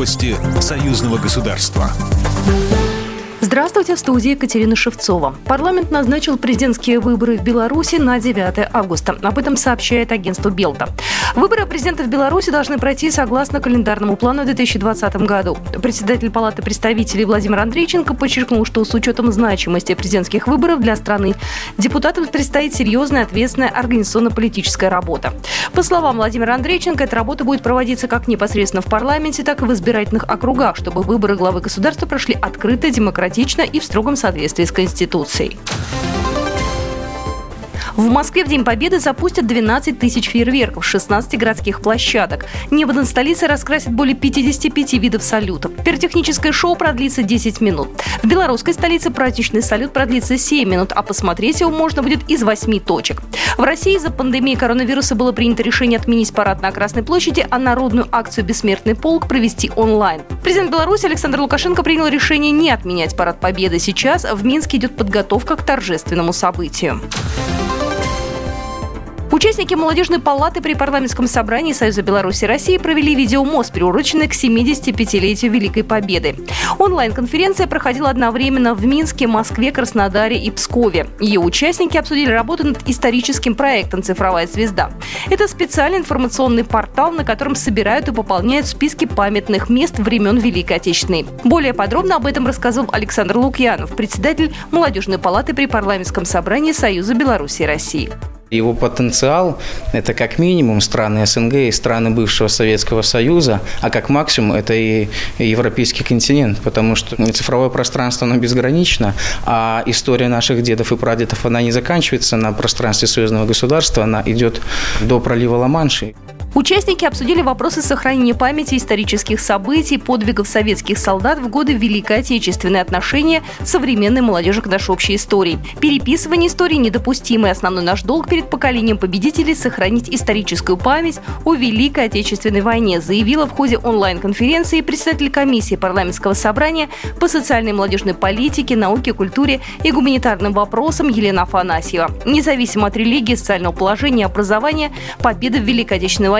Новости союзного государства. Здравствуйте, в студии Екатерина Шевцова. Парламент назначил президентские выборы в Беларуси на 9 августа. Об этом сообщает агентство Белта. Выборы президента в Беларуси должны пройти согласно календарному плану в 2020 году. Председатель Палаты представителей Владимир Андрейченко подчеркнул, что с учетом значимости президентских выборов для страны депутатам предстоит серьезная, ответственная организационно-политическая работа. По словам Владимира Андрейченко, эта работа будет проводиться как непосредственно в парламенте, так и в избирательных округах, чтобы выборы главы государства прошли открыто, демократично и в строгом соответствии с Конституцией. В Москве в День Победы запустят 12 тысяч фейерверков с 16 городских площадок. Небо над столицей раскрасит более 55 видов салютов. Пиротехническое шоу продлится 10 минут. В белорусской столице праздничный салют продлится 7 минут, а посмотреть его можно будет из 8 точек. В России из-за пандемии коронавируса было принято решение отменить парад на Красной площади, а народную акцию «Бессмертный полк» провести онлайн. Президент Беларуси Александр Лукашенко принял решение не отменять парад Победы. Сейчас в Минске идет подготовка к торжественному событию. Участники молодежной палаты при парламентском собрании Союза Беларуси и России провели видеомост, приуроченный к 75-летию Великой Победы. Онлайн-конференция проходила одновременно в Минске, Москве, Краснодаре и Пскове. Ее участники обсудили работу над историческим проектом «Цифровая звезда». Это специальный информационный портал, на котором собирают и пополняют списки памятных мест времен Великой Отечественной. Более подробно об этом рассказал Александр Лукьянов, председатель молодежной палаты при парламентском собрании Союза Беларуси и России. Его потенциал – это как минимум страны СНГ и страны бывшего Советского Союза, а как максимум – это и европейский континент, потому что цифровое пространство, оно безгранично, а история наших дедов и прадедов, она не заканчивается на пространстве союзного государства, она идет до пролива Ла-Манши. Участники обсудили вопросы сохранения памяти исторических событий, подвигов советских солдат в годы Великой Отечественной, отношения современной молодежи к нашей общей истории. Переписывание истории недопустимо, и основной наш долг перед поколением победителей – сохранить историческую память о Великой Отечественной войне, заявила в ходе онлайн-конференции председатель комиссии парламентского собрания по социальной и молодежной политике, науке, культуре и гуманитарным вопросам Елена Афанасьева. Независимо от религии, социального положения и образования, победа в Великой Отечественной войне